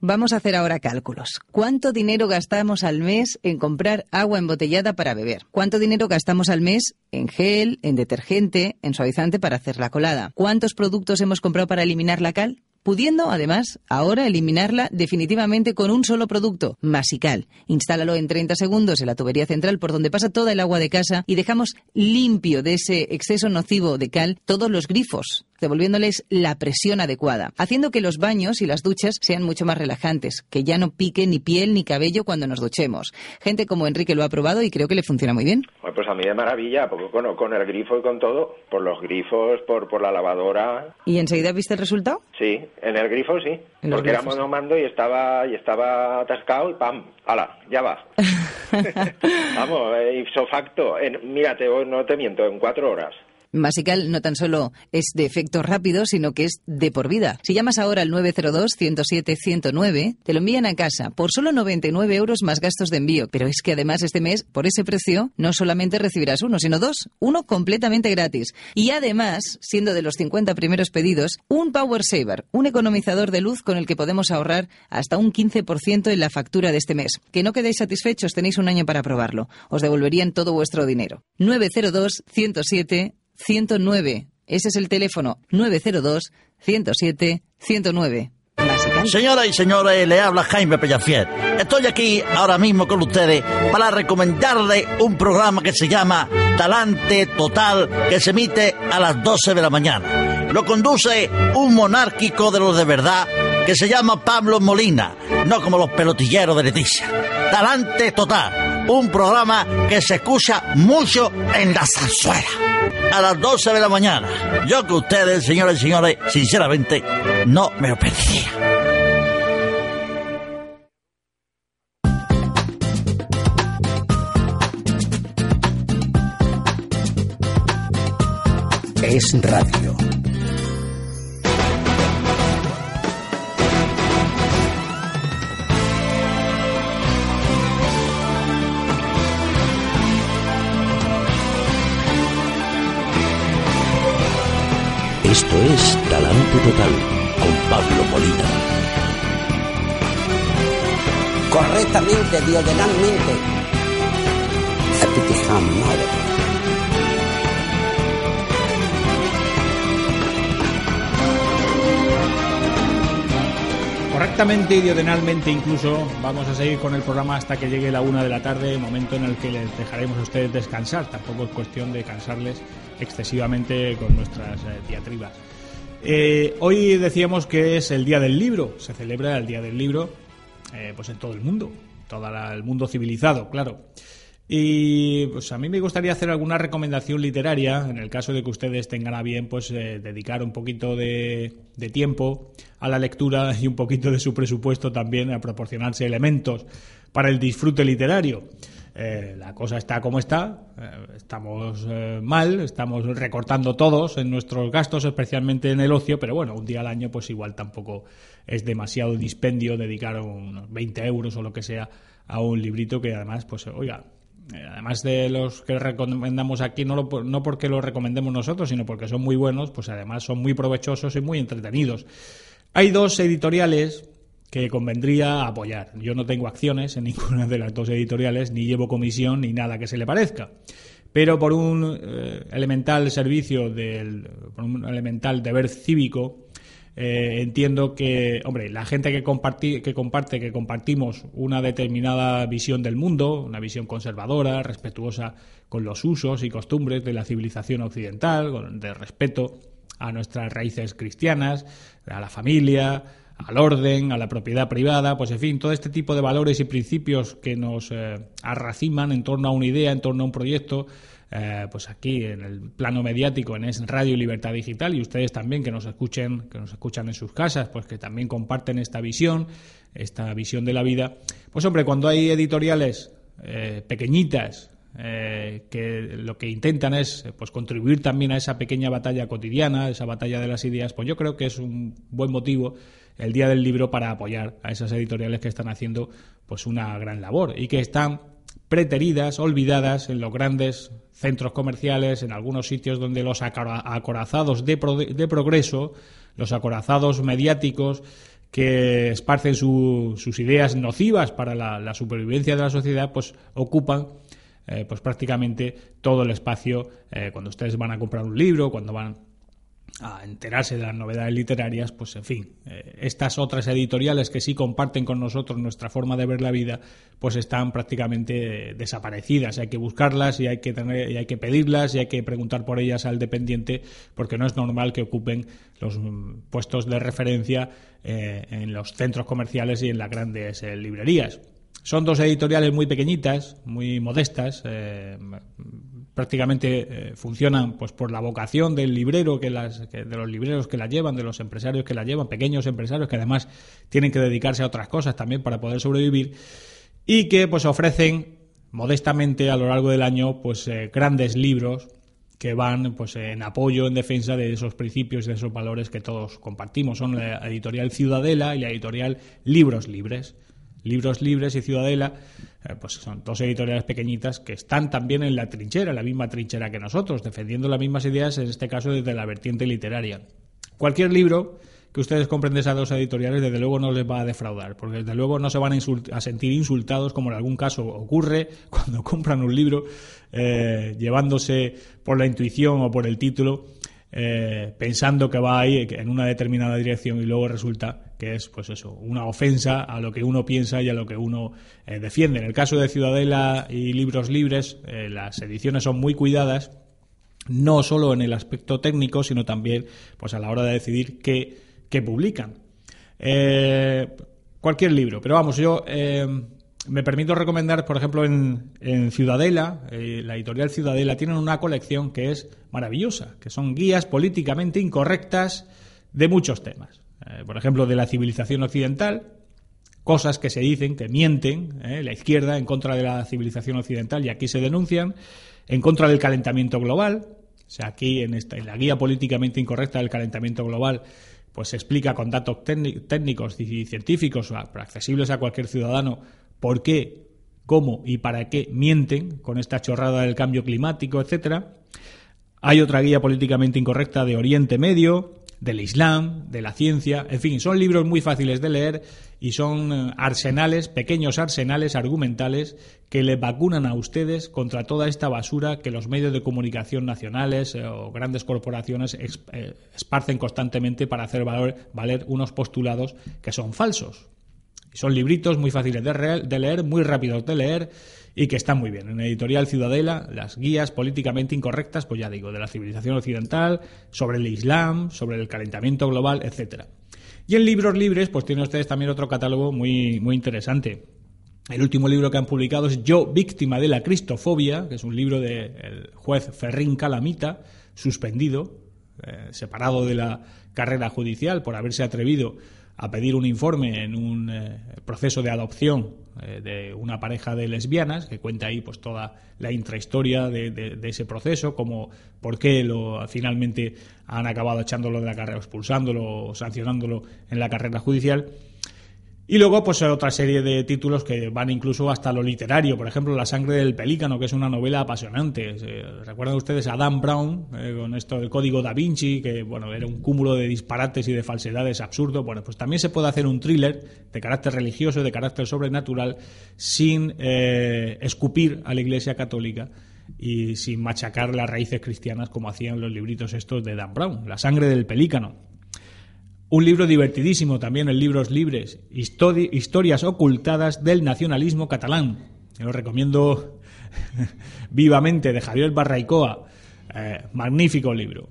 Vamos a hacer ahora cálculos. ¿Cuánto dinero gastamos al mes en comprar agua embotellada para beber? ¿Cuánto dinero gastamos al mes en gel, en detergente, en suavizante para hacer la colada? ¿Cuántos productos hemos comprado para eliminar la cal? Pudiendo, además, ahora eliminarla definitivamente con un solo producto, Masical. Instálalo en 30 segundos en la tubería central por donde pasa toda el agua de casa y dejamos limpio de ese exceso nocivo de cal todos los grifos, devolviéndoles la presión adecuada, haciendo que los baños y las duchas sean mucho más relajantes, que ya no pique ni piel ni cabello cuando nos duchemos. Gente como Enrique lo ha probado y creo que le funciona muy bien.
Pues a mí de maravilla, porque con, con el grifo y con todo, por los grifos, por, por la lavadora,
¿Y enseguida viste el resultado?
sí, en el grifo sí, porque era
grifos.
monomando y estaba, y estaba atascado y pam, hala, ya va. <laughs> Vamos, eh, ipso facto, en, mírate, no te miento, en cuatro horas.
Masical no tan solo es de efecto rápido, sino que es de por vida. Si llamas ahora al 902-107-109, te lo envían a casa por solo 99 euros más gastos de envío. Pero es que además este mes, por ese precio, no solamente recibirás uno, sino dos. Uno completamente gratis. Y además, siendo de los 50 primeros pedidos, un Power Saver, un economizador de luz con el que podemos ahorrar hasta un 15% en la factura de este mes. Que no quedéis satisfechos, tenéis un año para probarlo. Os devolverían todo vuestro dinero. 902 107 109. Ese es el teléfono 902 107 109.
Señoras y señores, le habla Jaime Pellafiel. Estoy aquí ahora mismo con ustedes para recomendarle un programa que se llama Talante Total, que se emite a las 12 de la mañana. Lo conduce un monárquico de los de verdad que se llama Pablo Molina, no como los pelotilleros de Leticia. Talante Total, un programa que se escucha mucho en la zarzuela. A las 12 de la mañana. Yo que ustedes, señores y señores, sinceramente, no me lo perdería.
Es radio.
Total con Pablo Molina.
Correctamente, diagonalmente. Epitijamado.
Correctamente y diagonalmente incluso vamos a seguir con el programa hasta que llegue la una de la tarde, momento en el que les dejaremos a ustedes descansar. Tampoco es cuestión de cansarles excesivamente con nuestras eh, diatribas. Eh, hoy decíamos que es el Día del Libro, se celebra el Día del Libro eh, pues en todo el mundo, todo el mundo civilizado, claro. Y pues a mí me gustaría hacer alguna recomendación literaria, en el caso de que ustedes tengan a bien pues eh, dedicar un poquito de tiempo a la lectura y un poquito de su presupuesto también a proporcionarse elementos para el disfrute literario. Eh, la cosa está como está, eh, estamos eh, mal, estamos recortando todos en nuestros gastos, especialmente en el ocio, pero bueno, un día al año pues igual tampoco es demasiado dispendio dedicar unos 20 euros o lo que sea a un librito que además, pues oiga, eh, además de los que recomendamos aquí, no, lo- no porque los recomendemos nosotros, sino porque son muy buenos, pues además son muy provechosos y muy entretenidos. Hay dos editoriales que convendría apoyar. Yo no tengo acciones en <laughs> ninguna de las dos editoriales, ni llevo comisión, ni nada que se le parezca. Pero por un eh, elemental servicio, del, por un elemental deber cívico, eh, entiendo que, hombre, la gente que, comparti- que comparte, que compartimos una determinada visión del mundo, una visión conservadora, respetuosa con los usos y costumbres de la civilización occidental, con- de respeto a nuestras raíces cristianas, a la familia, al orden, a la propiedad privada, pues en fin, todo este tipo de valores y principios que nos eh, arraciman en torno a una idea, en torno a un proyecto, eh, pues aquí en el plano mediático, en Radio Libertad Digital, y ustedes también que nos escuchen, que nos escuchan en sus casas, pues que también comparten esta visión, esta visión de la vida. Pues hombre, cuando hay editoriales eh, pequeñitas, eh, que lo que intentan es pues contribuir también a esa pequeña batalla cotidiana, esa batalla de las ideas, pues yo creo que es un buen motivo el día del libro para apoyar a esas editoriales que están haciendo pues una gran labor y que están preteridas, olvidadas en los grandes centros comerciales, en algunos sitios donde los acora- acorazados de, pro- de progreso, los acorazados mediáticos que esparcen su- sus ideas nocivas para la, la supervivencia de la sociedad, pues ocupan eh, pues prácticamente todo el espacio eh, cuando ustedes van a comprar un libro, cuando van a enterarse de las novedades literarias, pues en fin, eh, estas otras editoriales que sí comparten con nosotros nuestra forma de ver la vida, pues están prácticamente desaparecidas. Hay que buscarlas y hay que tener, y hay que pedirlas y hay que preguntar por ellas al dependiente, porque no es normal que ocupen los mm, puestos de referencia eh, en los centros comerciales y en las grandes eh, librerías. Son dos editoriales muy pequeñitas, muy modestas, prácticamente eh, funcionan pues por la vocación del librero que las que- de los libreros que la llevan de los empresarios que la llevan pequeños empresarios que además tienen que dedicarse a otras cosas también para poder sobrevivir y que pues ofrecen modestamente a lo largo del año pues eh, grandes libros que van pues en apoyo en defensa de esos principios de esos valores que todos compartimos. Son la editorial Ciudadela y la editorial Libros Libres Libros Libres y Ciudadela, eh, pues son dos editoriales pequeñitas que están también en la trinchera, la misma trinchera que nosotros, defendiendo las mismas ideas, en este caso desde la vertiente literaria. Cualquier libro que ustedes compren de esas dos editoriales, desde luego no les va a defraudar, porque desde luego no se van a sentir insultados, como en algún caso ocurre <laughs> cuando compran un libro, eh, llevándose por la intuición o por el título eh, pensando que va ahí en una determinada dirección y luego resulta que es pues eso una ofensa a lo que uno piensa y a lo que uno eh, defiende en el caso de Ciudadela y Libros Libres eh, las ediciones son muy cuidadas no solo en el aspecto técnico, sino también pues a la hora de decidir qué, publican. Eh, cualquier libro, pero vamos, yo me permito recomendar, por ejemplo, en, en Ciudadela, la editorial Ciudadela, tienen una colección que es maravillosa, que son guías políticamente incorrectas de muchos temas. Eh, por ejemplo, de la civilización occidental, cosas que se dicen, que mienten, eh, la izquierda en contra de la civilización occidental, y aquí se denuncian, en contra del calentamiento global, o sea, aquí en, esta, en la guía políticamente incorrecta del calentamiento global, pues se explica con datos técni- técnicos y científicos accesibles a cualquier ciudadano por qué, cómo y para qué mienten con esta chorrada del cambio climático, etcétera. Hay otra guía políticamente incorrecta de Oriente Medio, del Islam, de la ciencia, en fin, son libros muy fáciles de leer y son eh, arsenales, pequeños arsenales argumentales que le vacunan a ustedes contra toda esta basura que los medios de comunicación nacionales eh, o grandes corporaciones eh, esparcen constantemente para hacer valer, valer unos postulados que son falsos. Son libritos muy fáciles de, de leer, muy rápidos de leer y que están muy bien. En Editorial Ciudadela, las guías políticamente incorrectas, pues ya digo, de la civilización occidental, sobre el Islam, sobre el calentamiento global, etcétera. Y en libros libres, pues tienen ustedes también otro catálogo muy, muy interesante. El último libro que han publicado es Yo, víctima de la cristofobia, que es un libro del juez Ferrín Calamita, suspendido, eh, separado de la carrera judicial por haberse atrevido a pedir un informe en un eh, proceso de adopción eh, de una pareja de lesbianas que cuenta ahí pues toda la intrahistoria de, de- ese proceso, como por qué lo finalmente han acabado echándolo de la carrera, expulsándolo sancionándolo en la carrera judicial. Y luego, pues otra serie de títulos que van incluso hasta lo literario. Por ejemplo, La sangre del pelícano, que es una novela apasionante. Eh, ¿Recuerdan ustedes a Dan Brown eh, con esto del código da Vinci, que bueno, era un cúmulo de disparates y de falsedades absurdo? Bueno, pues también se puede hacer un thriller de carácter religioso, de carácter sobrenatural, sin eh, escupir a la Iglesia Católica y sin machacar las raíces cristianas como hacían los libritos estos de Dan Brown. La sangre del pelícano. Un libro divertidísimo también en Libros Libres, Histori- Historias ocultadas del nacionalismo catalán. Lo recomiendo <laughs> vivamente, de Javier Barraicoa. Eh, magnífico libro.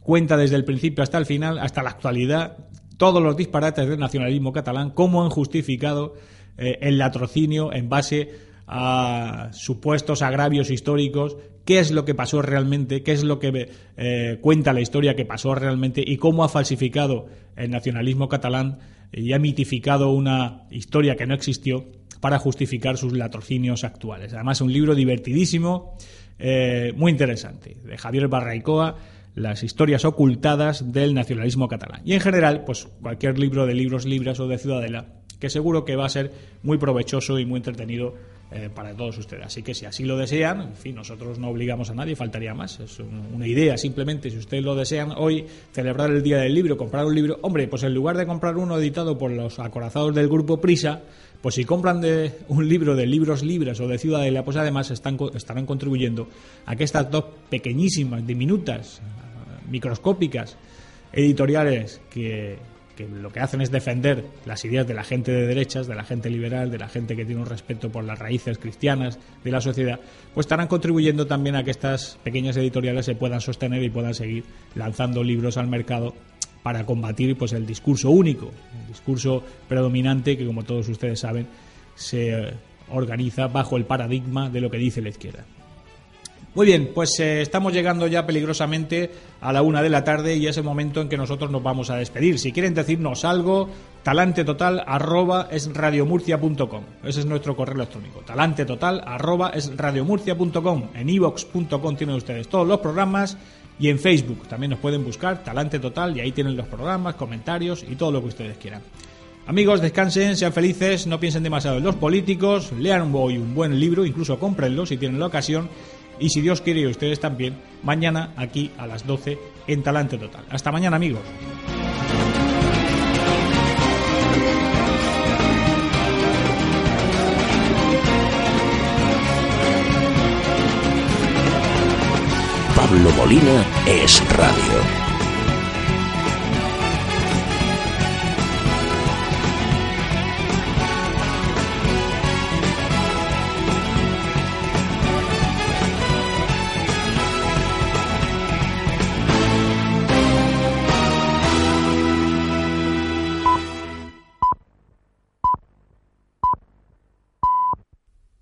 Cuenta desde el principio hasta el final, hasta la actualidad, todos los disparates del nacionalismo catalán, cómo han justificado eh, el latrocinio en base a supuestos agravios históricos, qué es lo que pasó realmente, qué es lo que eh, cuenta la historia que pasó realmente y cómo ha falsificado el nacionalismo catalán y ha mitificado una historia que no existió para justificar sus latrocinios actuales. Además, un libro divertidísimo, eh, muy interesante, de Javier Barraicoa, las historias ocultadas del nacionalismo catalán. Y en general, pues cualquier libro de libros libres o de Ciudadela, que seguro que va a ser muy provechoso y muy entretenido eh, para todos ustedes. Así que si así lo desean, en fin, nosotros no obligamos a nadie, faltaría más. Es un- una idea simplemente, si ustedes lo desean hoy, celebrar el Día del Libro, comprar un libro, hombre, pues en lugar de comprar uno editado por los acorazados del grupo Prisa, pues si compran de un libro de libros libres o de Ciudadela, pues además están, estarán contribuyendo a que estas dos pequeñísimas, diminutas, microscópicas editoriales que, que lo que hacen es defender las ideas de la gente de derechas, de la gente liberal, de la gente que tiene un respeto por las raíces cristianas de la sociedad, pues estarán contribuyendo también a que estas pequeñas editoriales se puedan sostener y puedan seguir lanzando libros al mercado para combatir pues el discurso único, el discurso predominante que como todos ustedes saben se organiza bajo el paradigma de lo que dice la izquierda. Muy bien, pues eh, estamos llegando ya peligrosamente a la una de la tarde y es el momento en que nosotros nos vamos a despedir. Si quieren decirnos algo, talante total arroba es radiomurcia.com. Ese es nuestro correo electrónico. Talante total arroba es radiomurcia.com. En ivox.com tienen ustedes todos los programas y en Facebook también nos pueden buscar Talante Total y ahí tienen los programas, comentarios y todo lo que ustedes quieran. Amigos, descansen, sean felices, no piensen demasiado en los políticos, lean hoy un buen libro, incluso cómprenlo si tienen la ocasión. Y si Dios quiere ustedes también, mañana aquí a las 12 en Talante Total. Hasta mañana, amigos.
Pablo Molina es radio.